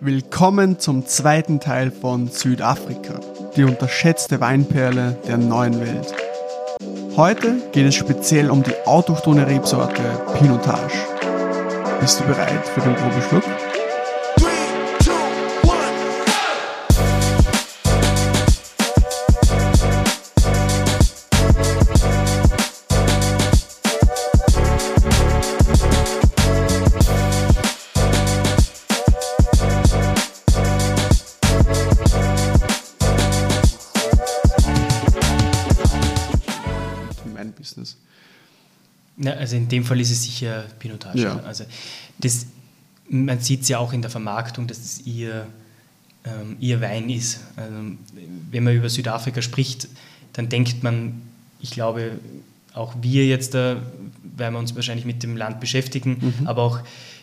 Willkommen zum zweiten Teil von Südafrika, die unterschätzte Weinperle der neuen Welt. Heute geht es speziell um die autochtone Rebsorte Pinotage. Bist du bereit für den Probeschluck? Also in dem Fall ist es sicher Pinotage. Ja. Also das, man sieht es ja auch in der Vermarktung, dass es ihr, ähm, ihr Wein ist. Also, wenn man über Südafrika spricht, dann denkt man, ich glaube, auch wir jetzt da, weil wir uns wahrscheinlich mit dem Land beschäftigen, aber auch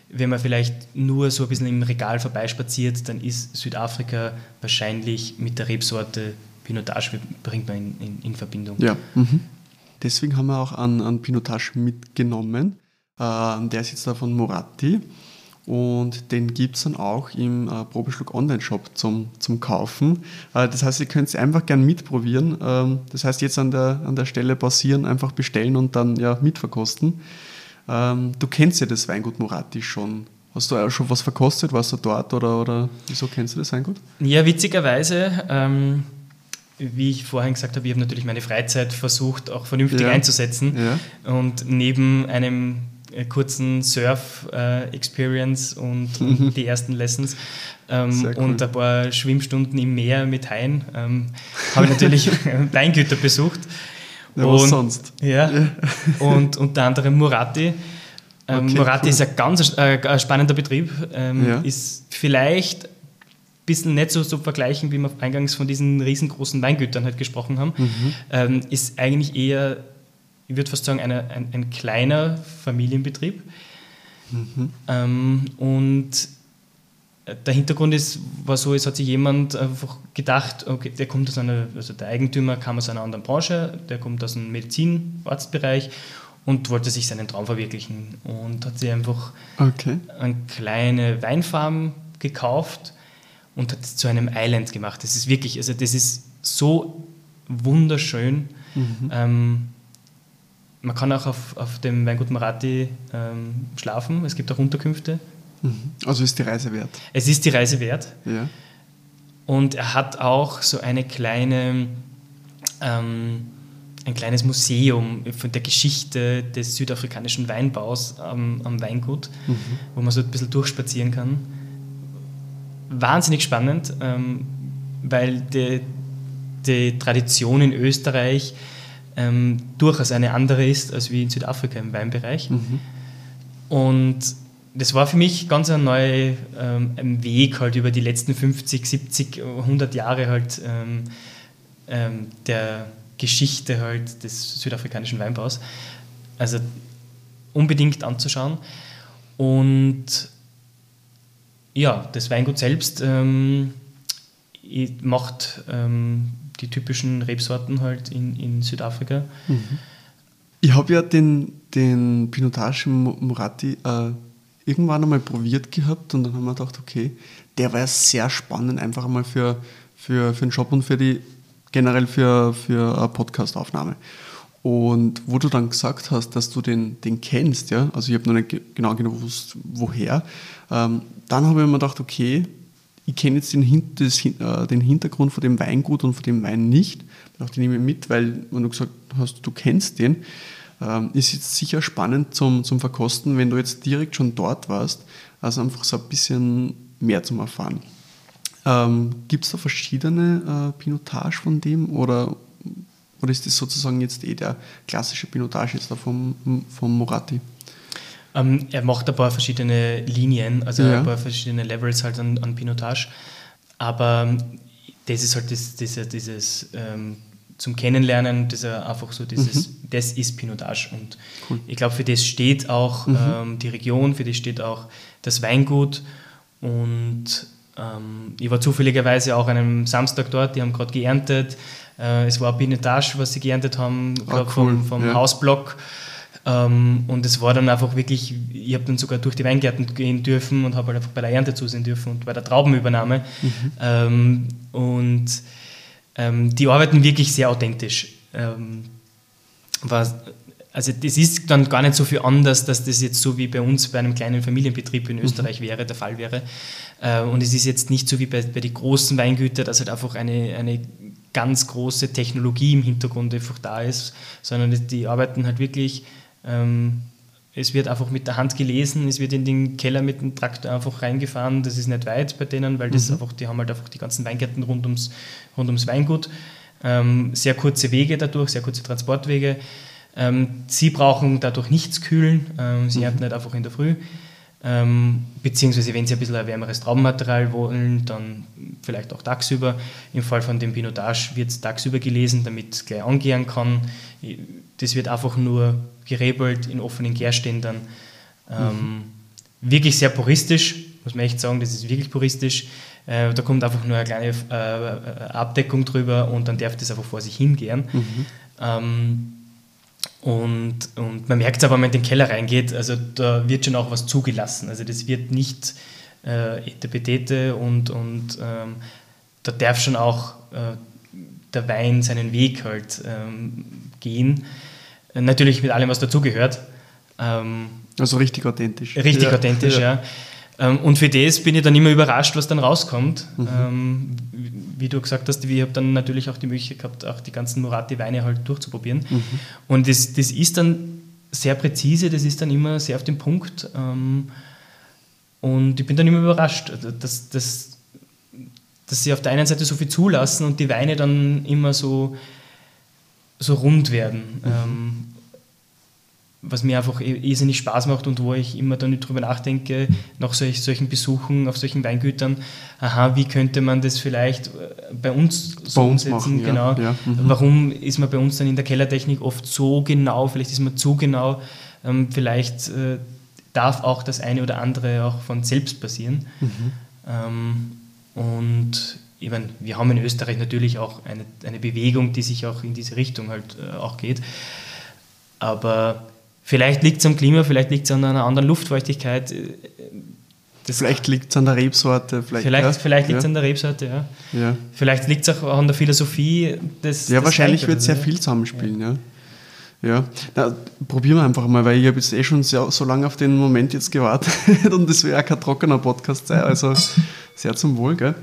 wenn man vielleicht nur so ein bisschen im Regal vorbeispaziert, dann ist Südafrika wahrscheinlich mit der Rebsorte Pinotage bringt man in, in, in Verbindung. Ja. Mhm. Deswegen haben wir auch einen, einen Pinotage mitgenommen. Äh, der ist jetzt da von Moratti. Und den gibt es dann auch im äh, Probeschluck Online-Shop zum, zum Kaufen. Äh, das heißt, ihr könnt es einfach gern mitprobieren. Ähm, das heißt, jetzt an der, an der Stelle pausieren, einfach bestellen und dann ja mitverkosten. Ähm, du kennst ja das Weingut Moratti schon. Hast du auch schon was verkostet? Warst du dort oder, oder wieso kennst du das Weingut? Ja, witzigerweise, ähm, wie ich vorhin gesagt habe, ich habe natürlich meine Freizeit versucht, auch vernünftig Ja. einzusetzen. Ja. Und neben einem äh, kurzen Surf-Experience und, und die ersten Lessons ähm, cool. und ein paar Schwimmstunden im Meer mit Haien ähm, habe ich natürlich Weingüter besucht. Ja, was Und- sonst? Ja, und unter anderem Murati. Ähm, Okay, Murati cool. ist ein ganz äh, ein spannender Betrieb, ähm, Ja. ist vielleicht bisschen nicht so zu vergleichen, wie wir eingangs von diesen riesengroßen Weingütern halt gesprochen haben. Mhm. Ähm, ist eigentlich eher, ich würde fast sagen, eine, ein, ein kleiner Familienbetrieb. Mhm. Ähm, und der Hintergrund ist, war so, es hat sich jemand einfach gedacht, okay, der kommt aus einer, also der Eigentümer kam aus einer anderen Branche, der kommt aus dem Medizin-Arztbereich und wollte sich seinen Traum verwirklichen und hat sich einfach Okay. eine kleine Weinfarm gekauft und hat es zu einem Island gemacht. Das ist wirklich, also das ist so wunderschön. Mhm. Ähm, man kann auch auf, auf dem Weingut Marati ähm, schlafen, es gibt auch Unterkünfte. Mhm. Also ist die Reise wert. Es ist die Reise wert. Ja. Und er hat auch so eine kleine, ähm, ein kleines Museum von der Geschichte des südafrikanischen Weinbaus am, am Weingut, wo man so ein bisschen durchspazieren kann. Wahnsinnig spannend, ähm, weil die, die Tradition in Österreich ähm, durchaus eine andere ist als wie in Südafrika im Weinbereich. Mhm. Und das war für mich ganz ein neuer ähm, Weg halt über die letzten 50, 70, 100 Jahre halt ähm, ähm, der Geschichte halt des südafrikanischen Weinbaus. Also unbedingt anzuschauen. Und ja, das Weingut selbst ähm, macht ähm, die typischen Rebsorten halt in, in Südafrika. Ich habe ja den, den Pinotage Moratti äh, irgendwann einmal probiert gehabt und dann haben wir gedacht, okay, der war ja sehr spannend, einfach einmal für, für, für den Job und für die generell für, für eine Podcastaufnahme. Und wo du dann gesagt hast, dass du den, den kennst, ja, also ich habe noch nicht ge- genau gewusst, woher, ähm, dann habe ich mir gedacht, okay, ich kenne jetzt den, das, äh, den Hintergrund von dem Weingut und von dem Wein nicht. Ich dachte, ich nehme ihn mit, weil, wenn du gesagt hast, du kennst den, ähm, ist jetzt sicher spannend zum, zum Verkosten, wenn du jetzt direkt schon dort warst, also einfach so ein bisschen mehr zum Erfahren. Ähm, Gibt es da verschiedene äh, Pinotage von dem oder, oder ist das sozusagen jetzt eh der klassische Pinotage jetzt da vom, vom Moratti? Ähm, er macht ein paar verschiedene Linien, also Ja. ein paar verschiedene Levels halt an, an Pinotage. Aber ähm, das ist halt das, diese, dieses ähm, zum Kennenlernen, das ist einfach so dieses, das ist Pinotage. Und Cool. ich glaube, für das steht auch ähm, die Region, für das steht auch das Weingut. Und ähm, ich war zufälligerweise auch an einem Samstag dort, die haben gerade geerntet. Äh, es war Pinotage, was sie geerntet haben, Ah, cool, vom, vom ja. Hausblock. Ähm, und es war dann einfach wirklich, ich habe dann sogar durch die Weingärten gehen dürfen und habe halt einfach bei der Ernte zusehen dürfen und bei der Traubenübernahme. Mhm. Ähm, und ähm, die arbeiten wirklich sehr authentisch. Ähm, was, also das ist dann gar nicht so viel anders, dass das jetzt so wie bei uns bei einem kleinen Familienbetrieb in mhm. Österreich mhm. wäre, der Fall wäre. Äh, und es ist jetzt nicht so wie bei, bei den großen Weingütern, dass halt einfach eine, eine ganz große Technologie im Hintergrund einfach da ist, sondern die arbeiten halt wirklich ähm, es wird einfach mit der Hand gelesen, es wird in den Keller mit dem Traktor einfach reingefahren. Das ist nicht weit bei denen, weil das mhm. einfach, die haben halt einfach die ganzen Weingärten rund ums, rund ums Weingut. Ähm, sehr kurze Wege dadurch, sehr kurze Transportwege. Ähm, sie brauchen dadurch nichts kühlen, ähm, sie mhm. ernten nicht einfach in der Früh. Ähm, beziehungsweise wenn Sie ein bisschen ein wärmeres Traubenmaterial wollen, dann vielleicht auch tagsüber. Im Fall von dem Pinotage wird es tagsüber gelesen, damit es gleich angehen kann. Das wird einfach nur gerebelt in offenen Gärständern. Ähm, mhm. Wirklich sehr puristisch, muss man echt sagen, das ist wirklich puristisch. Äh, da kommt einfach nur eine kleine äh, Abdeckung drüber und dann darf das einfach vor sich hingehen. Mhm. Ähm, und, und man merkt es aber, wenn man in den Keller reingeht, also da wird schon auch was zugelassen. Also das wird nicht äh, Etepetete und, und ähm, da darf schon auch äh, der Wein seinen Weg halt ähm, gehen. Natürlich mit allem, was dazugehört. Ähm, also richtig authentisch. Richtig ja. authentisch, ja. ja. Ähm, und für das bin ich dann immer überrascht, was dann rauskommt. Mhm. Ähm, wie du gesagt hast, ich habe dann natürlich auch die Möglichkeit gehabt, auch die ganzen Murati-Weine halt durchzuprobieren. Mhm. Und das, das ist dann sehr präzise, das ist dann immer sehr auf den Punkt. Ähm, und ich bin dann immer überrascht, also dass, dass, dass sie auf der einen Seite so viel zulassen und die Weine dann immer so, so rund werden. Mhm was mir einfach eh, irrsinnig Spaß macht und wo ich immer dann drüber nachdenke, nach solch, solchen Besuchen auf solchen Weingütern, aha, wie könnte man das vielleicht äh, bei uns so bei uns umsetzen? Machen, genau. Ja, Mhm. Warum ist man bei uns dann in der Kellertechnik oft so genau, vielleicht ist man zu genau, ähm, vielleicht äh, darf auch das eine oder andere auch von selbst passieren. Mhm. Ähm, und ich meine, wir haben in Österreich natürlich auch eine, eine Bewegung, die sich auch in diese Richtung halt äh, auch geht. Aber Vielleicht liegt es am Klima, vielleicht liegt es an einer anderen Luftfeuchtigkeit. Das vielleicht liegt es an der Rebsorte. Vielleicht, vielleicht, ja. vielleicht liegt es ja. an der Rebsorte, ja. ja. Vielleicht liegt es auch an der Philosophie des Ja, des wahrscheinlich wird sehr viel zusammenspielen, ja. Ja, Na, probieren wir einfach mal, weil ich habe jetzt eh schon sehr, so lange auf den Moment jetzt gewartet und das wäre ja kein trockener Podcast sein, also sehr zum Wohl, gell?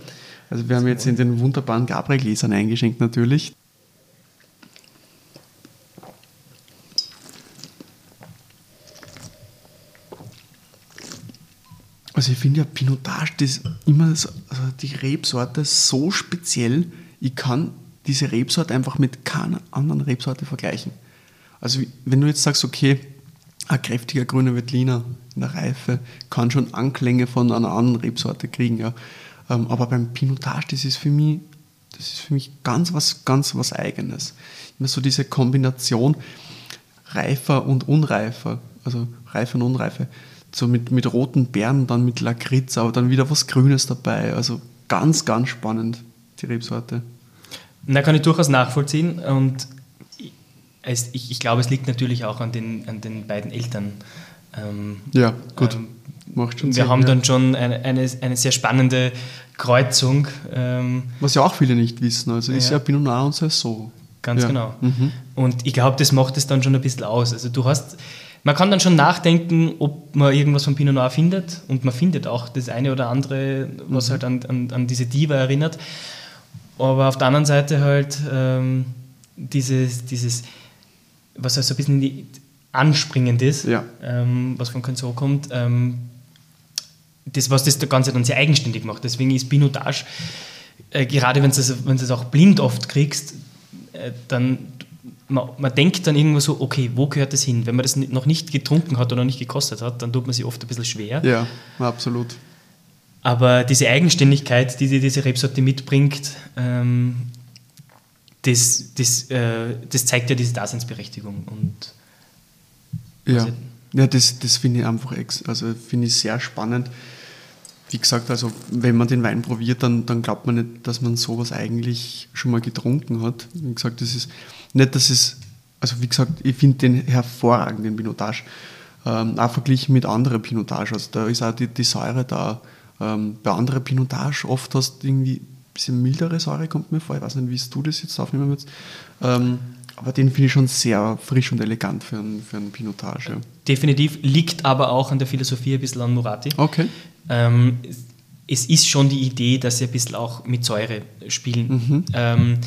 Also wir haben jetzt in den wunderbaren Gabriel-Gläsern eingeschenkt natürlich. Also ich finde ja Pinotage, das immer so, also die Rebsorte so speziell, ich kann diese Rebsorte einfach mit keiner anderen Rebsorte vergleichen. Also wenn du jetzt sagst, okay, ein kräftiger grüner Veltliner in der Reife kann schon Anklänge von einer anderen Rebsorte kriegen, ja. Ähm, aber beim Pinotage, das ist für mich, das ist für mich ganz was, ganz was Eigenes. Immer so diese Kombination reifer und unreifer, also reife und unreife so mit, mit roten Beeren, dann mit Lakritz, aber dann wieder was Grünes dabei. Also ganz, ganz spannend, die Rebsorte. Da kann ich durchaus nachvollziehen und es, ich, ich glaube, es liegt natürlich auch an den, an den beiden Eltern. Ähm, ja, gut. Ähm, Macht schon wir Sinn, haben ja. dann schon eine, eine, eine, sehr spannende Kreuzung. Ähm, Was ja auch viele nicht wissen. Also ja. ist ja Pinot Noir und Saison. Ganz ja. genau. Mhm. Und ich glaube, das macht es dann schon ein bisschen aus. Also du hast man kann dann schon nachdenken, ob man irgendwas von Pinot Noir findet und man findet auch das eine oder andere, was mhm. halt an, an, an, diese Diva erinnert. Aber auf der anderen Seite halt ähm, dieses, dieses, was halt so ein bisschen anspringend ist, ja. ähm, was von Consor kommt, ähm, das, was das Ganze dann sehr eigenständig macht. Deswegen ist Pinotage, äh, gerade wenn du es auch blind oft kriegst, äh, dann man, man, denkt dann irgendwo so, okay, wo gehört das hin? Wenn man das noch nicht getrunken hat oder nicht gekostet hat, dann tut man sich oft ein bisschen schwer. Ja, absolut. Aber diese Eigenständigkeit, die diese Rebsorte mitbringt, ähm, das, das, äh, das zeigt ja diese Daseinsberechtigung. Und ja, ja das, das finde ich einfach also finde ich sehr spannend. Wie gesagt, also wenn man den Wein probiert, dann, dann glaubt man nicht, dass man sowas eigentlich schon mal getrunken hat. Wie gesagt, das ist nicht, dass es also wie gesagt, ich finde den hervorragend, den Pinotage. Ähm, auch verglichen mit anderen Pinotage. Also da ist auch die, die Säure da. Ähm, bei anderen Pinotage oft hast du irgendwie ein bisschen mildere Säure, kommt mir vor. Ich weiß nicht, wie du das jetzt aufnehmen willst. Ähm, aber den finde ich schon sehr frisch und elegant für einen, für einen Pinotage. Definitiv, liegt aber auch an der Philosophie ein bisschen an Murati. Okay. Ähm, es ist schon die Idee, dass sie ein bisschen auch mit Säure spielen. Mhm. Ähm,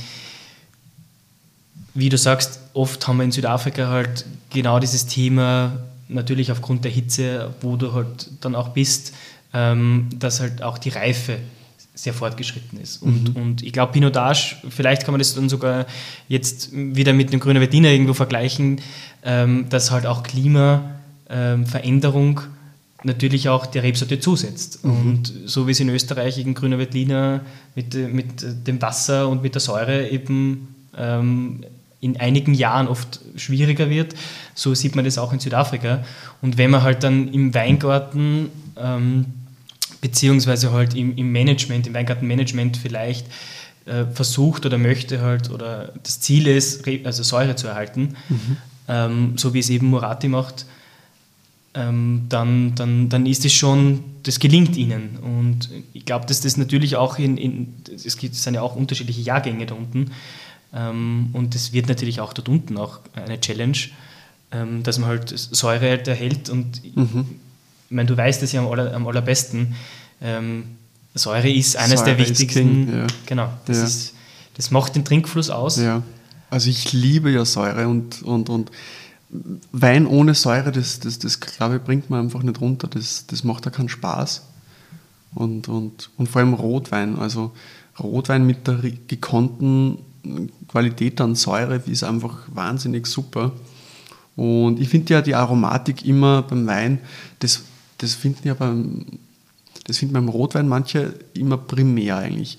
wie du sagst, oft haben wir in Südafrika halt genau dieses Thema, natürlich aufgrund der Hitze, wo du halt dann auch bist, ähm, dass halt auch die Reife sehr fortgeschritten ist. Und, mhm. und ich glaube, Pinotage, vielleicht kann man das dann sogar jetzt wieder mit dem Grünen Wettiner irgendwo vergleichen, ähm, dass halt auch Klimaveränderung ähm, natürlich auch der Rebsorte zusetzt. Mhm. Und so wie es in Österreich in Grüner Veltliner mit, mit dem Wasser und mit der Säure eben ähm, in einigen Jahren oft schwieriger wird, so sieht man das auch in Südafrika. Und wenn man halt dann im Weingarten ähm, beziehungsweise halt im, im Management, im Weingartenmanagement vielleicht äh, versucht oder möchte halt oder das Ziel ist, also Säure zu erhalten, mhm. ähm, so wie es eben Murati macht, ähm, dann, dann, dann ist es schon, das gelingt ihnen. Und ich glaube, dass das natürlich auch in, in es gibt, es sind ja auch unterschiedliche Jahrgänge da unten. Ähm, und es wird natürlich auch dort unten auch eine Challenge, ähm, dass man halt Säure halt erhält. Und mhm. ich meine, du weißt es ja am, aller, am allerbesten. Ähm, Säure ist eines Säure der wichtigsten. King, ja. Genau. Das, ja. ist, das macht den Trinkfluss aus. Ja. Also ich liebe ja Säure und, und, und Wein ohne Säure, das, das, das glaube ich, bringt man einfach nicht runter. Das, das macht ja keinen Spaß. Und, und, und vor allem Rotwein. Also Rotwein mit der gekonnten Qualität an Säure ist einfach wahnsinnig super. Und ich finde ja die Aromatik immer beim Wein, das, das finden ja beim, das finden beim Rotwein manche immer primär eigentlich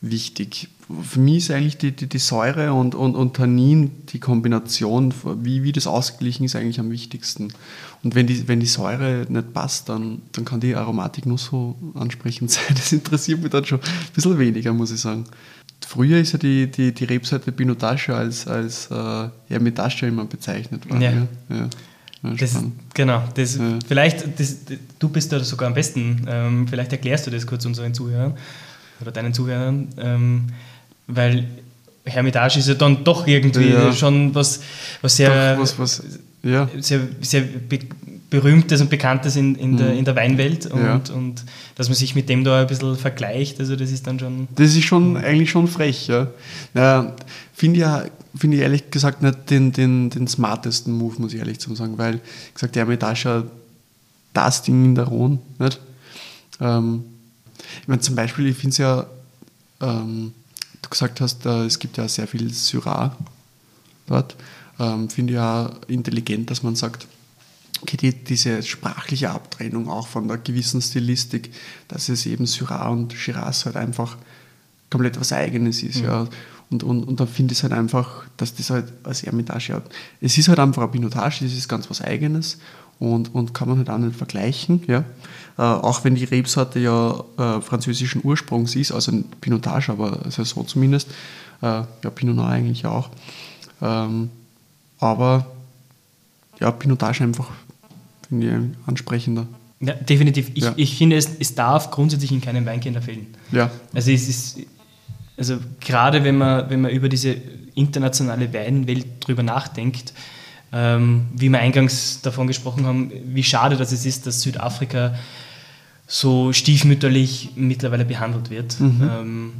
wichtig für mich ist eigentlich die, die, die Säure und, und, und Tannin, die Kombination, wie, wie das ausgeglichen ist, eigentlich am wichtigsten. Und wenn die, wenn die Säure nicht passt, dann, dann kann die Aromatik nur so ansprechend sein. Das interessiert mich dann schon ein bisschen weniger, muss ich sagen. Früher ist ja die, die, die Rebsorte Pinotage als, als äh, Hermitage immer bezeichnet worden. Ja. Ja. ja. Ja, das, genau, das, ja. vielleicht, das, du bist da sogar am besten, ähm, vielleicht erklärst du das kurz unseren Zuhörern oder deinen Zuhörern. Ähm, weil Hermitage ist ja dann doch irgendwie ja. schon was, was sehr, doch, was, was, ja. sehr, sehr be berühmtes und bekanntes in, in, mhm. der, in der Weinwelt und, ja. und dass man sich mit dem da ein bisschen vergleicht, also das ist dann schon... Das ist schon eigentlich schon frech, ja. ja Finde ja, find ich ehrlich gesagt nicht den, den, den smartesten Move, muss ich ehrlich sagen, weil, gesagt, der Hermitage das Ding in der Rhone, nicht? Ähm, ich meine, zum Beispiel, ich finde es ja... Ähm, du gesagt hast, äh, es gibt ja sehr viel Syrah dort. Ähm, Finde ich ja intelligent, dass man sagt, okay, die, diese sprachliche Abtrennung auch von der gewissen Stilistik, dass es eben Syrah und Shiraz halt einfach komplett was Eigenes ist. Mhm. Ja. Und, und, und dann finde ich es halt einfach, dass das halt als Ermitage hat. Es ist halt einfach ein Pinotage, das ist ganz was Eigenes und, und kann man halt auch nicht vergleichen. Ja? Äh, auch wenn die Rebsorte ja äh, französischen Ursprungs ist, also ein Pinotage, aber also so zumindest. Äh, ja, Pinot Noir eigentlich auch. Ähm, aber ja, Pinotage einfach finde ich ansprechender. Ja, definitiv. Ich, ja. ich finde, es, es darf grundsätzlich in keinem Weinkeller fehlen. Ja. Also es ist, also gerade wenn man, wenn man über diese internationale Weinwelt drüber nachdenkt, ähm, wie wir eingangs davon gesprochen haben, wie schade das ist, dass Südafrika so stiefmütterlich mittlerweile behandelt wird. Mhm. Ähm,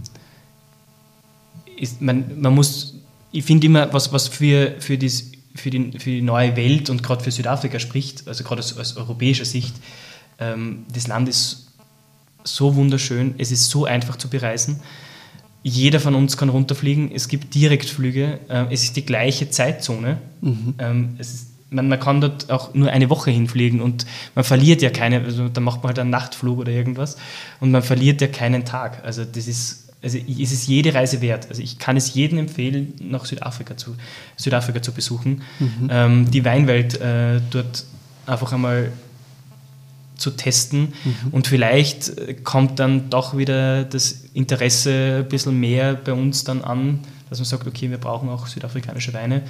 ist, man, man muss, ich finde immer, was, was für, für, dies, für, die, für die neue Welt und gerade für Südafrika spricht, also gerade aus, aus europäischer Sicht, ähm, das Land ist so wunderschön, es ist so einfach zu bereisen jeder von uns kann runterfliegen. Es gibt Direktflüge. Ähm, es ist die gleiche Zeitzone. Mhm. Ähm, ist, man, man, kann dort auch nur eine Woche hinfliegen und man verliert ja keine, also da macht man halt einen Nachtflug oder irgendwas und man verliert ja keinen Tag. Also das ist, also es ist jede Reise wert. Also ich kann es jedem empfehlen, nach Südafrika zu, Südafrika zu besuchen. Mhm. Ähm, die Weinwelt äh, dort einfach einmal zu testen mhm. und vielleicht kommt dann doch wieder das Interesse ein bisschen mehr bei uns dann an, dass man sagt, okay, wir brauchen auch südafrikanische Weine.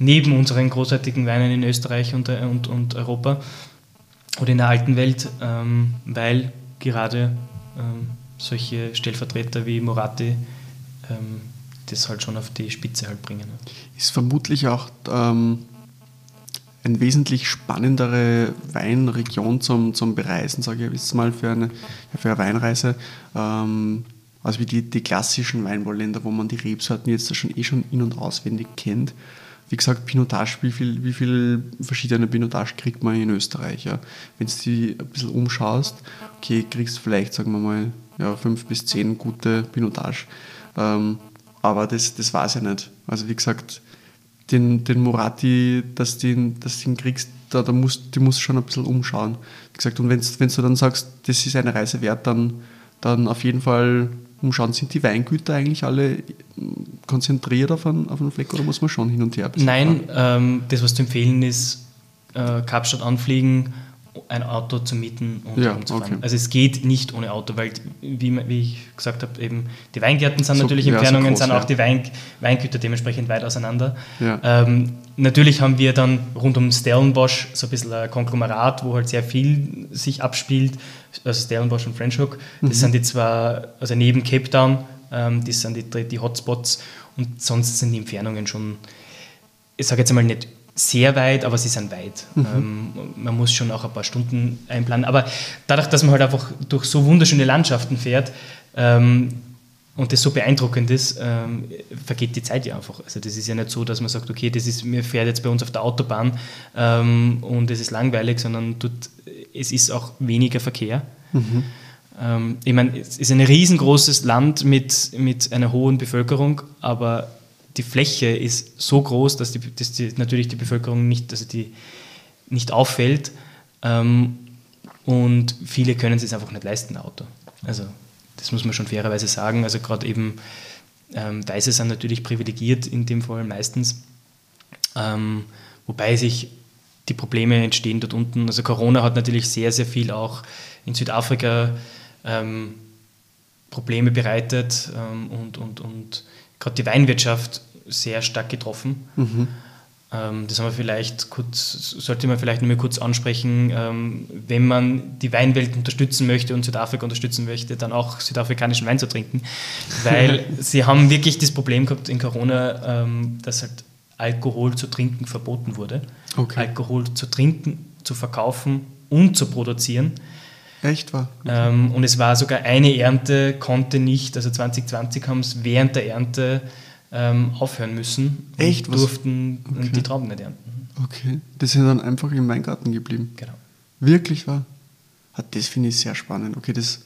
neben unseren großartigen Weinen in Österreich und, äh, und, und Europa oder in der alten Welt, ähm, weil gerade ähm, solche Stellvertreter wie Moratti ähm, das halt schon auf die Spitze halt bringen. Ist vermutlich auch ähm, eine wesentlich spannendere Weinregion zum, zum Bereisen, sage ich jetzt mal, für eine, für eine Weinreise. Ähm, also wie die, die klassischen Weinbauländer, wo man die Rebsorten jetzt schon eh schon in- und auswendig kennt. Wie gesagt, Pinotage, wie viel, wie viel verschiedene Pinotage kriegt man in Österreich? Ja? Wenn du die ein bisschen umschaust, okay, kriegst du vielleicht, sagen wir mal, ja, fünf bis zehn gute Pinotage. Ähm, aber das, das weiß ich nicht. Also wie gesagt, den, den Murati, dass du den, dass den kriegst, da, da musst, du musst schon ein bisschen umschauen. Wie gesagt, und wenn du dann sagst, das ist eine Reise wert, dann, dann auf jeden Fall umschauen. Sind die Weingüter eigentlich alle konzentriert auf einen, auf einen Fleck oder muss man schon hin und her? Nein, ähm, das, was zu empfehlen ist, äh, Kapstadt anfliegen, ein Auto zu mieten und ja, rumzufahren. okay. Also es geht nicht ohne Auto, weil, wie, wie ich gesagt habe, eben die Weingärten sind So- natürlich ja, so Entfernungen, groß, sind auch ja. die Wein, Weingüter dementsprechend weit auseinander. Ähm, natürlich haben wir dann rund um Stellenbosch so ein bisschen ein Konglomerat, wo halt sehr viel sich abspielt. Also Stellenbosch und French Hook. Das Mhm. sind die zwei, also neben Cape Town, ähm, das sind die, die Hotspots und sonst sind die Entfernungen schon, ich sage jetzt einmal nicht sehr weit, aber sie sind weit. Ähm, man muss schon auch ein paar Stunden einplanen. Aber dadurch, dass man halt einfach durch so wunderschöne Landschaften fährt ähm, und das so beeindruckend ist, ähm, vergeht die Zeit ja einfach. Also das ist ja nicht so, dass man sagt, okay, das ist, mir fährt jetzt bei uns auf der Autobahn ähm, und es ist langweilig, sondern dort, es ist auch weniger Verkehr. Ähm, ich meine, es ist ein riesengroßes Land mit, mit einer hohen Bevölkerung, aber die Fläche ist so groß, dass, die, dass die, natürlich die Bevölkerung nicht, also die, nicht auffällt. Ähm, und viele können es einfach nicht leisten, ein Auto. Also das muss man schon fairerweise sagen. Also gerade eben ähm, Weiße sind natürlich privilegiert in dem Fall meistens. Ähm, wobei sich die Probleme entstehen dort unten. Also Corona hat natürlich sehr, sehr viel auch in Südafrika ähm, Probleme bereitet ähm, und, und, und gerade die Weinwirtschaft sehr stark getroffen. Ähm, das haben wir vielleicht kurz, sollte man vielleicht nur mal kurz ansprechen, ähm, wenn man die Weinwelt unterstützen möchte und Südafrika unterstützen möchte, dann auch südafrikanischen Wein zu trinken. Weil sie haben wirklich das Problem gehabt in Corona, ähm, dass halt Alkohol zu trinken verboten wurde. Okay. Alkohol zu trinken, zu verkaufen und zu produzieren. Echt wahr? Ähm, und es war sogar eine Ernte, konnte nicht, also 2020 haben es während der Ernte ähm, aufhören müssen. und Echt? Was? durften Okay. die Trauben nicht ernten. Okay. Die sind dann einfach im Weingarten geblieben. Genau. Wirklich wahr? Ah, das finde ich sehr spannend. Okay, das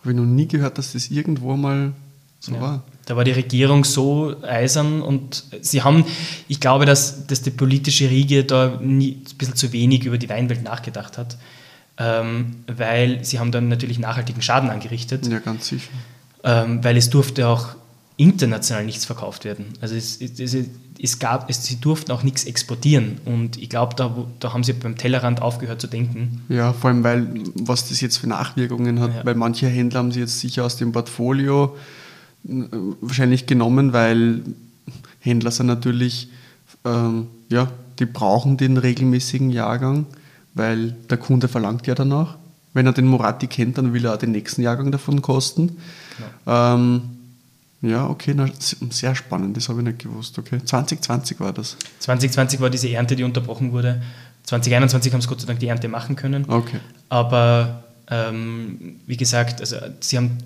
habe ich noch nie gehört, dass das irgendwo mal so Ja. war. Da war die Regierung so eisern und sie haben, ich glaube, dass, dass die politische Riege da nie, ein bisschen zu wenig über die Weinwelt nachgedacht hat, ähm, weil sie haben dann natürlich nachhaltigen Schaden angerichtet. Ja, ganz sicher. ähm, weil es durfte auch international nichts verkauft werden. Also es, es, es, gab, es, sie durften auch nichts exportieren und ich glaube, da, da haben sie beim Tellerrand aufgehört zu denken. Ja, vor allem, weil, was das jetzt für Nachwirkungen hat, Ja. weil manche Händler haben sie jetzt sicher aus dem Portfolio äh, wahrscheinlich genommen, weil Händler sind natürlich, ähm, ja, die brauchen den regelmäßigen Jahrgang, weil der Kunde verlangt ja danach. Wenn er den Moratti kennt, dann will er auch den nächsten Jahrgang davon kosten. Ähm, ja, okay, na, sehr spannend, das habe ich nicht gewusst. Okay. 2020 war das. 2020 war diese Ernte, die unterbrochen wurde. 2021 haben sie Gott sei Dank die Ernte machen können. Okay. Aber ähm, wie gesagt, also sie haben,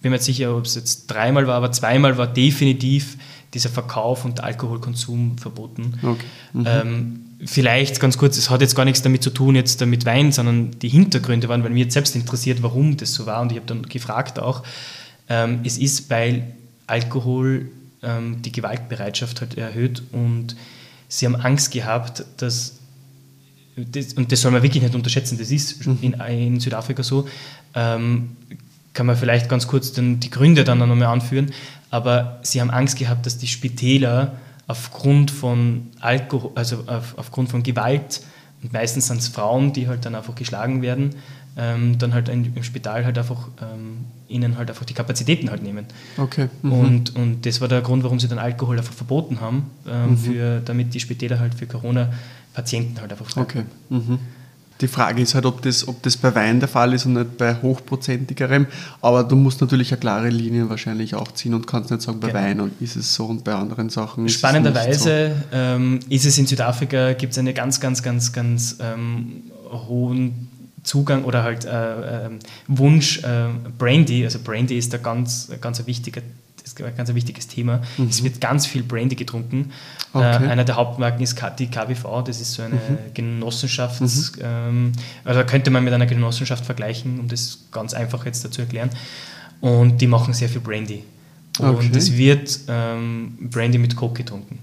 bin mir nicht sicher, ob es jetzt dreimal war, aber zweimal war definitiv dieser Verkauf und Alkoholkonsum verboten. Okay. Mhm. Ähm, vielleicht ganz kurz, es hat jetzt gar nichts damit zu tun, jetzt mit Wein, sondern die Hintergründe waren, weil mich jetzt selbst interessiert, warum das so war und ich habe dann gefragt auch. Ähm, es ist, weil Alkohol ähm, die Gewaltbereitschaft halt erhöht und sie haben Angst gehabt, dass das, und das soll man wirklich nicht unterschätzen, das ist in, in Südafrika so, ähm, kann man vielleicht ganz kurz dann die Gründe dann noch mal anführen, aber sie haben Angst gehabt, dass die Spitäler aufgrund von Alkohol, also auf, aufgrund von Gewalt, und meistens sind es Frauen, die halt dann einfach geschlagen werden, ähm, dann halt im Spital halt einfach ähm, ihnen halt einfach die Kapazitäten halt nehmen. Okay. Mhm. Und, und das war der Grund, warum sie dann Alkohol einfach verboten haben, ähm, Mhm. für, damit die Spitäler halt für Corona-Patienten halt einfach frei Okay. Mhm. Die Frage ist halt, ob das, ob das bei Wein der Fall ist und nicht bei hochprozentigerem. Aber du musst natürlich eine klare Linie wahrscheinlich auch ziehen und kannst nicht sagen, bei Genau. Wein und ist es so und bei anderen Sachen ist es Spannenderweise ähm, ist es in Südafrika, gibt es einen ganz, ganz, ganz, ganz ähm, hohen Zugang oder halt äh, ähm, Wunsch, äh, Brandy, also Brandy ist da ganz, ganz ein wichtiger ist ein ganz wichtiges Thema. Es wird ganz viel Brandy getrunken. Mhm. Okay. Mhm. Äh, einer der Hauptmarken ist die KBV, das ist so eine Genossenschafts... Ähm, also könnte man mit einer Genossenschaft vergleichen, um das ganz einfach jetzt dazu erklären. Und die machen sehr viel Brandy. Und Okay. es wird ähm, Brandy mit Coke getrunken.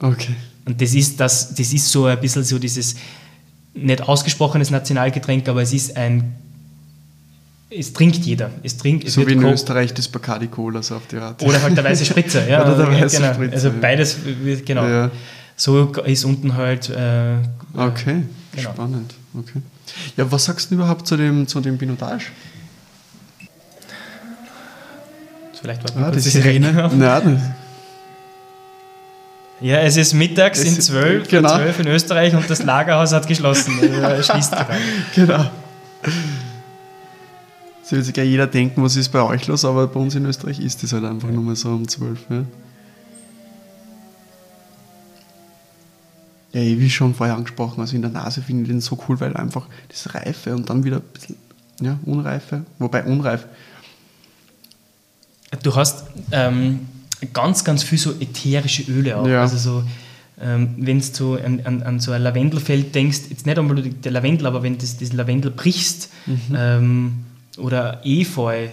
Okay. Und das ist, das, das ist so ein bisschen so dieses nicht ausgesprochenes Nationalgetränk, aber es ist ein. Es trinkt jeder. Es trinkt, es So wie in Coke- Österreich das Bacardi Cola so auf die Art. Oder halt der weiße Spritzer. Ja, Oder der weiße genau. Spritzer, Also beides, genau. Ja. So ist unten halt. Äh, Okay, Genau. spannend. Okay. Ja, was sagst du überhaupt zu dem, zu dem Pinotage? Vielleicht warten wir Ah, die Sirene. Sirene Ja, es ist mittags Es in ist- 12, genau. 12 in Österreich und das Lagerhaus hat geschlossen. Äh, schließt gerade. genau. So will sich ja jeder denken, was ist bei euch los, aber bei uns in Österreich ist das halt einfach nur mal so um 12. Ja, ja wie schon vorher angesprochen, also in der Nase finde ich den so cool, weil einfach das Reife und dann wieder ein bisschen ja, Unreife, wobei unreif. Du hast ähm, ganz, ganz viel so ätherische Öle auch. Ja. Also so, ähm, wenn du an, an, an so ein Lavendelfeld denkst, jetzt nicht einmal der Lavendel, aber wenn du das, das Lavendel brichst Mhm. ähm, oder Efeu,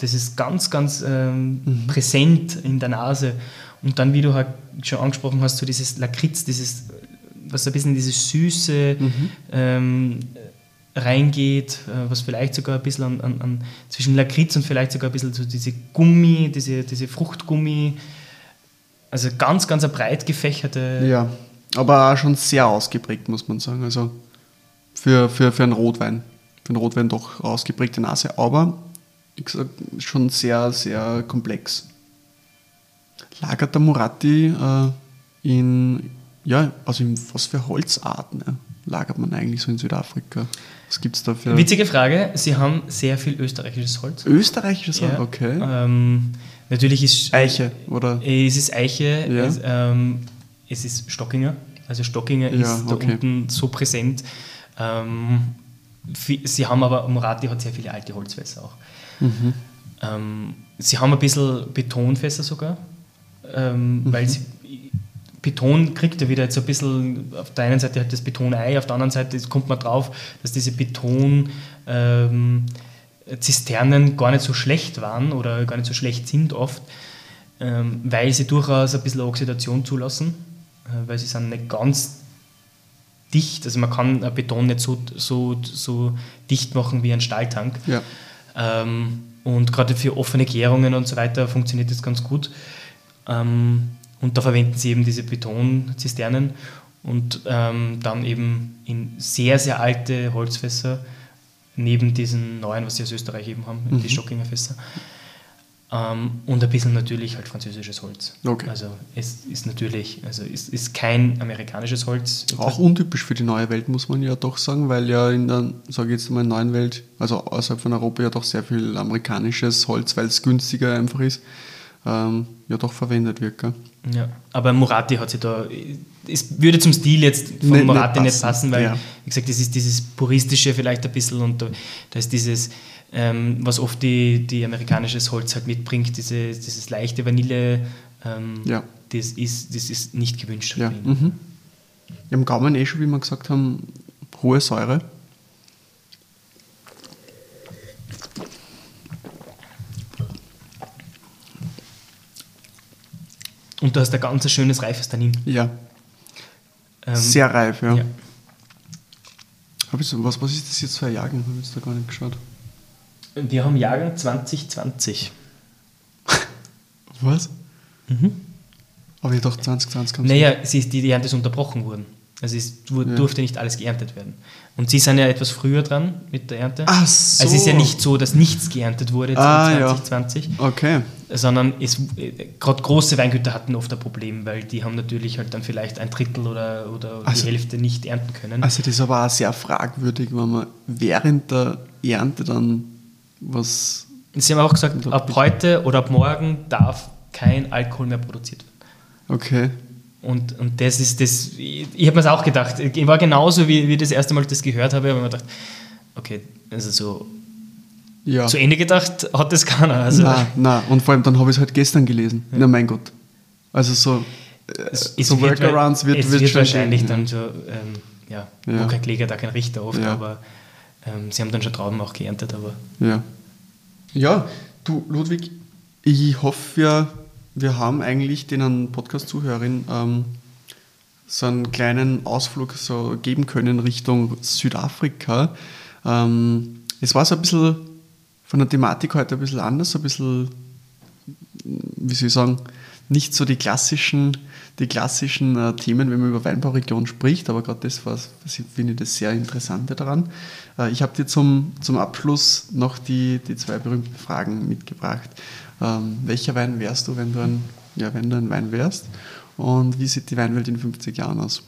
das ist ganz, ganz ähm, Mhm. präsent in der Nase. Und dann, wie du halt schon angesprochen hast, so dieses Lakritz, dieses, was ein bisschen in dieses Süße Mhm. ähm, reingeht, äh, was vielleicht sogar ein bisschen an, an, an zwischen Lakritz und vielleicht sogar ein bisschen so diese Gummi, diese, diese Fruchtgummi, also ganz, ganz eine breit gefächerte. Ja, aber auch schon sehr ausgeprägt, muss man sagen. Also für, für, für einen Rotwein. Für einen Rotwein doch ausgeprägte Nase, aber wie gesagt, schon sehr, sehr komplex. Lagert der Muratti äh, in, ja, also in was für Holzarten ja, lagert man eigentlich so in Südafrika? Was gibt es da für Witzige Frage, sie haben sehr viel österreichisches Holz. österreichisches? Ja. Okay. Ähm, natürlich ist Eiche, oder? es ist Eiche, Ja. es, ähm, es ist Stockinger. Also Stockinger Ja, ist da okay. unten so präsent. Ähm, sie haben aber, Murati hat sehr viele alte Holzfässer auch. Mhm. Ähm, sie haben ein bisschen Betonfässer sogar, ähm, Mhm. weil sie, Beton kriegt ja wieder jetzt ein bisschen, auf der einen Seite halt das Betonei, auf der anderen Seite kommt man drauf, dass diese Beton ähm, Zisternen gar nicht so schlecht waren oder gar nicht so schlecht sind oft, ähm, weil sie durchaus ein bisschen Oxidation zulassen, äh, weil sie sind nicht ganz dicht, also man kann Beton nicht so, so, so dicht machen wie ein Stahltank. Ja. Ähm, und gerade für offene Gärungen und so weiter funktioniert das ganz gut. Ähm, und da verwenden sie eben diese Betonzisternen und ähm, dann eben in sehr, sehr alte Holzfässer, neben diesen neuen, was sie aus Österreich eben haben, die Stockinger Fässer. Ähm, und ein bisschen natürlich halt französisches Holz. Okay. Also es ist natürlich, also es ist kein amerikanisches Holz. Auch untypisch für die neue Welt, muss man ja doch sagen, weil ja in der, sage ich jetzt mal, neuen Welt, also außerhalb von Europa ja doch sehr viel amerikanisches Holz, weil es günstiger einfach ist, ähm, ja doch verwendet wird. Gell? Ja, aber Murati hat sich da. Es würde zum Stil jetzt von Nicht- Murati nicht nicht passen, passen, weil, ja. wie gesagt, das ist dieses Puristische vielleicht ein bisschen und da, da ist dieses, ähm, was oft die, die amerikanisches Holz halt mitbringt, diese, dieses leichte Vanille, ähm, Ja. das, ist, das ist nicht gewünscht. Ja. Mhm. Im Gaumen eh schon, wie wir gesagt haben, hohe Säure. Und du hast ein ganz schönes reifes Tannin. Ja, Ähm, sehr reif, ja. ja. Hab ich so, was, was ist das jetzt für ein Jahrgang? Habe ich jetzt da gar nicht geschaut. Wir haben Jahrgang 2020. Was? Aber ich dachte 2020 haben sie- Naja, es ist, die, die Ernte ist unterbrochen worden. Also es durfte nicht alles geerntet werden. Und sie sind ja etwas früher dran mit der Ernte. Ach so. Also es ist ja nicht so, dass nichts geerntet wurde Ah, ja. 2020, Okay. sondern es, gerade große Weingüter hatten oft ein Problem, weil die haben natürlich halt dann vielleicht ein Drittel oder, oder Also- die Hälfte nicht ernten können. Also das ist aber auch sehr fragwürdig, wenn man während der Ernte dann was... Sie haben auch gesagt, ab heute oder ab morgen darf kein Alkohol mehr produziert werden. Okay. Und, und das ist das, ich, ich habe mir das auch gedacht. Ich war genauso, wie, wie ich das erste Mal das gehört habe, habe ich mir gedacht, okay, also so Ja. zu Ende gedacht hat das keiner. Also na, na. Und vor allem dann habe ich es halt gestern gelesen. Na mein Gott. Also so, äh, es, es so wird, Workarounds wird, es wird wird schon wahrscheinlich gehen, dann so, ähm, ja, Ja. wo kein Kläger, da kein Richter oft, Ja. aber ähm, sie haben dann schon Trauben auch geerntet, aber Ja. Ja, du, Ludwig, ich hoffe, wir, wir haben eigentlich den Podcast-Zuhörern ähm, so einen kleinen Ausflug so geben können Richtung Südafrika. Ähm, es war so ein bisschen von der Thematik heute ein bisschen anders, so ein bisschen, wie soll ich sagen, nicht so die klassischen, die klassischen äh, Themen, wenn man über Weinbauregion spricht, aber gerade das war, finde ich das sehr Interessante daran. Äh, ich habe dir zum, zum Abschluss noch die, die zwei berühmten Fragen mitgebracht. Ähm, welcher Wein wärst du, wenn du ein, ja, wenn du ein Wein wärst? Und wie sieht die Weinwelt in 50 Jahren aus?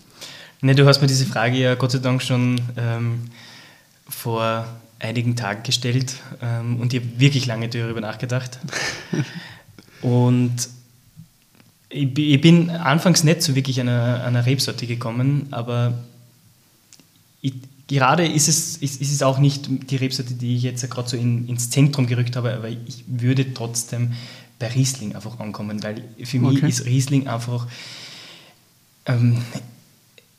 Ne, du hast mir diese Frage ja Gott sei Dank schon ähm, vor einigen Tagen gestellt ähm, und ich habe wirklich lange darüber nachgedacht. und ich, ich bin anfangs nicht so wirklich an einer, einer Rebsorte gekommen, aber ich, gerade ist es, ist, ist es auch nicht die Rebsorte, die ich jetzt gerade so in, ins Zentrum gerückt habe, aber ich würde trotzdem bei Riesling einfach ankommen, weil für mich Okay. ist Riesling einfach, ähm,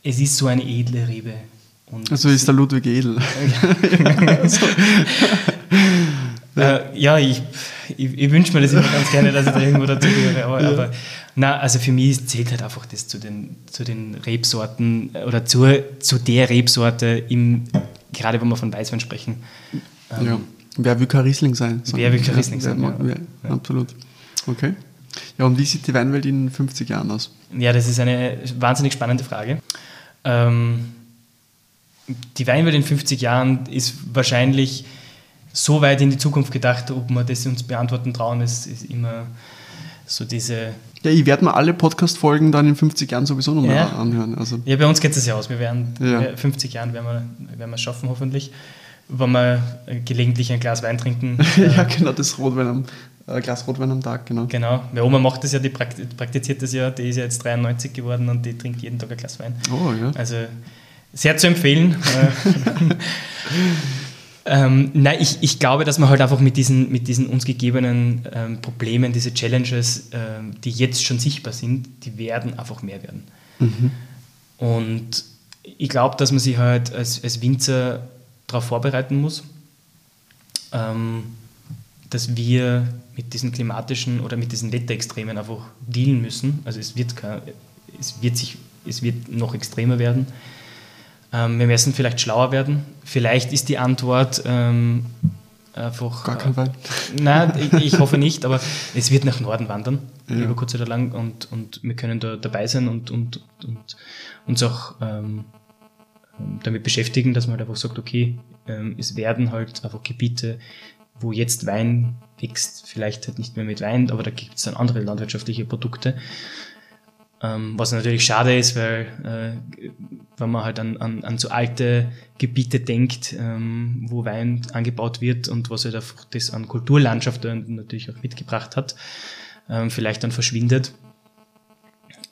es ist so eine edle Rebe. Und Also ist der Ludwig edel. äh, ja, ich, ich, ich wünsche mir das immer ganz gerne, dass ich da irgendwo dazugehöre. Aber, aber na, also für mich zählt halt einfach das zu den, zu den Rebsorten äh, oder zur, zu der Rebsorte, im, gerade wenn wir von Weißwein sprechen. Ähm, Ja. Wer will kein Riesling sein? Wer will kein Riesling sein, ja. wer- Ja. Absolut. Okay. Ja, und wie sieht die Weinwelt in 50 Jahren aus? Ja, das ist eine wahnsinnig spannende Frage. Ähm, die Weinwelt in 50 Jahren ist wahrscheinlich so weit in die Zukunft gedacht, ob wir das uns beantworten trauen, ist, ist immer so diese. Ja, ich werde mir alle Podcast-Folgen dann in 50 Jahren sowieso nochmal Ja. anhören. Also, Ja, bei uns geht es ja aus. Wir werden Ja. wir- 50 Jahren werden wir, werden wir es schaffen, hoffentlich. Wenn wir äh, gelegentlich ein Glas Wein trinken. ja, äh, genau, das Rotwein am, äh, Glas Rotwein am Tag, genau. Genau. Meine Oma macht das ja, die prakti- praktiziert das ja, die ist ja jetzt 93 geworden und die trinkt jeden Tag ein Glas Wein. Oh, ja. Also sehr zu empfehlen. Äh, ähm, nein, ich, ich glaube, dass man halt einfach mit diesen, mit diesen uns gegebenen ähm, Problemen, diese Challenges, ähm, die jetzt schon sichtbar sind, die werden einfach mehr werden. Und ich glaube, dass man sich halt als, als Winzer darauf vorbereiten muss, ähm, dass wir mit diesen klimatischen oder mit diesen Wetterextremen einfach dealen müssen. Also es wird, kein, es wird, sich, es wird noch extremer werden. Ähm, wir müssen vielleicht schlauer werden. Vielleicht ist die Antwort ähm, einfach. Gar kein Wein. Nein, ich, ich hoffe nicht, aber es wird nach Norden wandern, Ja. über kurz oder lang, und, und wir können da dabei sein und, und, und uns auch ähm, damit beschäftigen, dass man halt einfach sagt, okay, ähm, es werden halt einfach Gebiete, wo jetzt Wein wächst, vielleicht halt nicht mehr mit Wein, aber da gibt es dann andere landwirtschaftliche Produkte. Ähm, was natürlich schade ist, weil äh, wenn man halt an, an, an so alte Gebiete denkt, ähm, wo Wein angebaut wird und was halt einfach das an Kulturlandschaft natürlich auch mitgebracht hat, ähm, vielleicht dann verschwindet.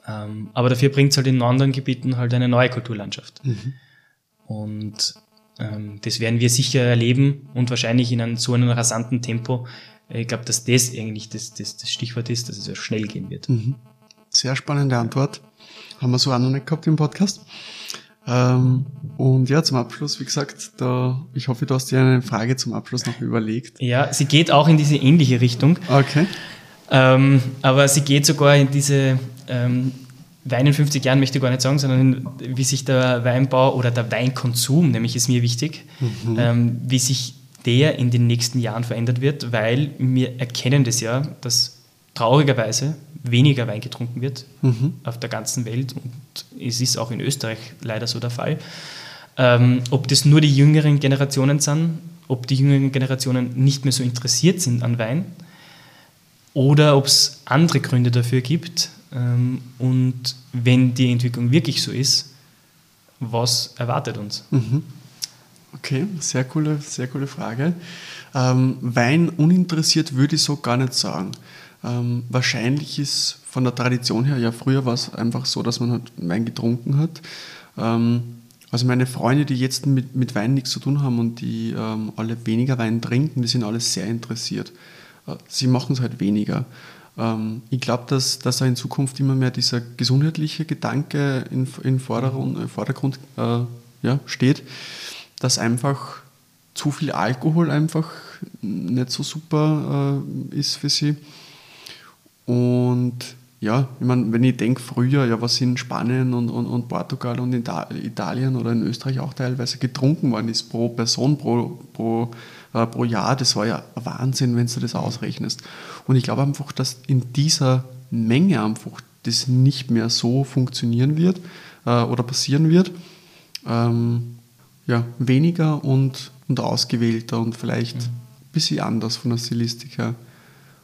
Ähm, aber dafür bringt es halt in anderen Gebieten halt eine neue Kulturlandschaft. Und ähm, das werden wir sicher erleben und wahrscheinlich in einem, so einem rasanten Tempo. Ich glaube, dass das eigentlich das, das, das Stichwort ist, dass es so schnell gehen wird. Sehr spannende Antwort. Haben wir so auch noch nicht gehabt im Podcast. Ähm, und ja, zum Abschluss, wie gesagt, da, ich hoffe, du hast dir eine Frage zum Abschluss noch überlegt. Ja, sie geht auch in diese ähnliche Richtung, Okay. ähm, aber sie geht sogar in diese ähm, Wein in 50 Jahren, möchte ich gar nicht sagen, sondern in, wie sich der Weinbau oder der Weinkonsum, nämlich ist mir wichtig, ähm, wie sich der in den nächsten Jahren verändert wird, weil wir erkennen das ja, dass traurigerweise weniger Wein getrunken wird Mhm. auf der ganzen Welt und es ist auch in Österreich leider so der Fall. Ähm, ob das nur die jüngeren Generationen sind, ob die jüngeren Generationen nicht mehr so interessiert sind an Wein oder ob es andere Gründe dafür gibt. Ähm, und wenn die Entwicklung wirklich so ist, was erwartet uns? Mhm. Okay, sehr coole, sehr coole Frage. Ähm, Wein uninteressiert würde ich so gar nicht sagen. Ähm, wahrscheinlich ist von der Tradition her, ja, früher war es einfach so, dass man halt Wein getrunken hat. Ähm, also meine Freunde, die jetzt mit, mit Wein nichts zu tun haben und die ähm, alle weniger Wein trinken, die sind alle sehr interessiert. Äh, sie machen es halt weniger. Ähm, ich glaube, dass, dass auch in Zukunft immer mehr dieser gesundheitliche Gedanke in, in Vordergrund, im Vordergrund äh, ja, steht, dass einfach zu viel Alkohol einfach nicht so super äh, ist für sie. Und ja, ich meine, wenn ich denke, früher, ja, was in Spanien und, und, und Portugal und Italien oder in Österreich auch teilweise getrunken worden ist pro Person, pro, pro, äh, pro Jahr, das war ja Wahnsinn, wenn du das ausrechnest. Und ich glaube einfach, dass in dieser Menge einfach das nicht mehr so funktionieren wird äh, oder passieren wird. Ähm, ja, weniger und, und ausgewählter und vielleicht ein bisschen anders von der Stilistik her.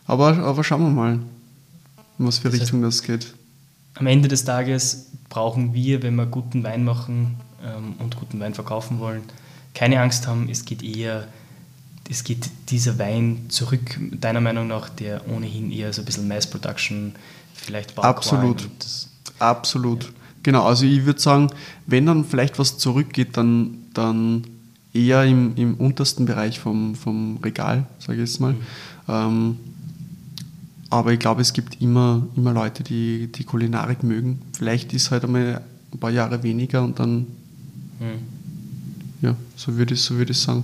Aber, aber schauen wir mal, in was für Das heißt- Richtung das geht. Am Ende des Tages brauchen wir, wenn wir guten Wein machen ähm, und guten Wein verkaufen wollen, keine Angst haben, es geht eher, es geht dieser Wein zurück, deiner Meinung nach, der ohnehin eher so ein bisschen Mass Production, vielleicht Bulk Absolut. Das- Absolut. Genau, also ich würde sagen, wenn dann vielleicht was zurückgeht, dann, dann eher im, im untersten Bereich vom, vom Regal, sage ich jetzt mal. Ähm, aber ich glaube, es gibt immer, immer Leute, die die Kulinarik mögen. Vielleicht ist halt einmal ein paar Jahre weniger und dann, Hm. ja, so würde ich, so würde ich sagen.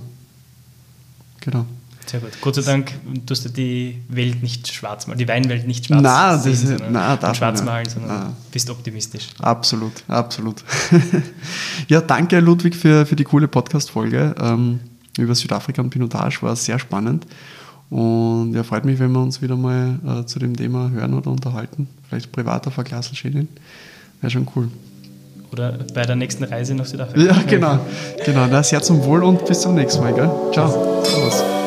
Genau. Sehr gut. Gott sei Dank tust du die Welt nicht schwarz malen, die Weinwelt nicht schwarz Nein, das sehen, ist- sondern nein, darf schwarz malen, nicht. sondern Nein. bist optimistisch. Absolut, absolut. ja, danke Ludwig für, für die coole Podcast-Folge ähm, über Südafrika und Pinotage. War sehr spannend. Und ja, freut mich, wenn wir uns wieder mal äh, zu dem Thema hören oder unterhalten. Vielleicht privat auf Glas Schädeln. Wäre schon cool. Oder bei der nächsten Reise nach Südafrika. Ja, genau. Genau, na, sehr zum Wohl und bis zum nächsten Mal. Gell? Ciao. Servus.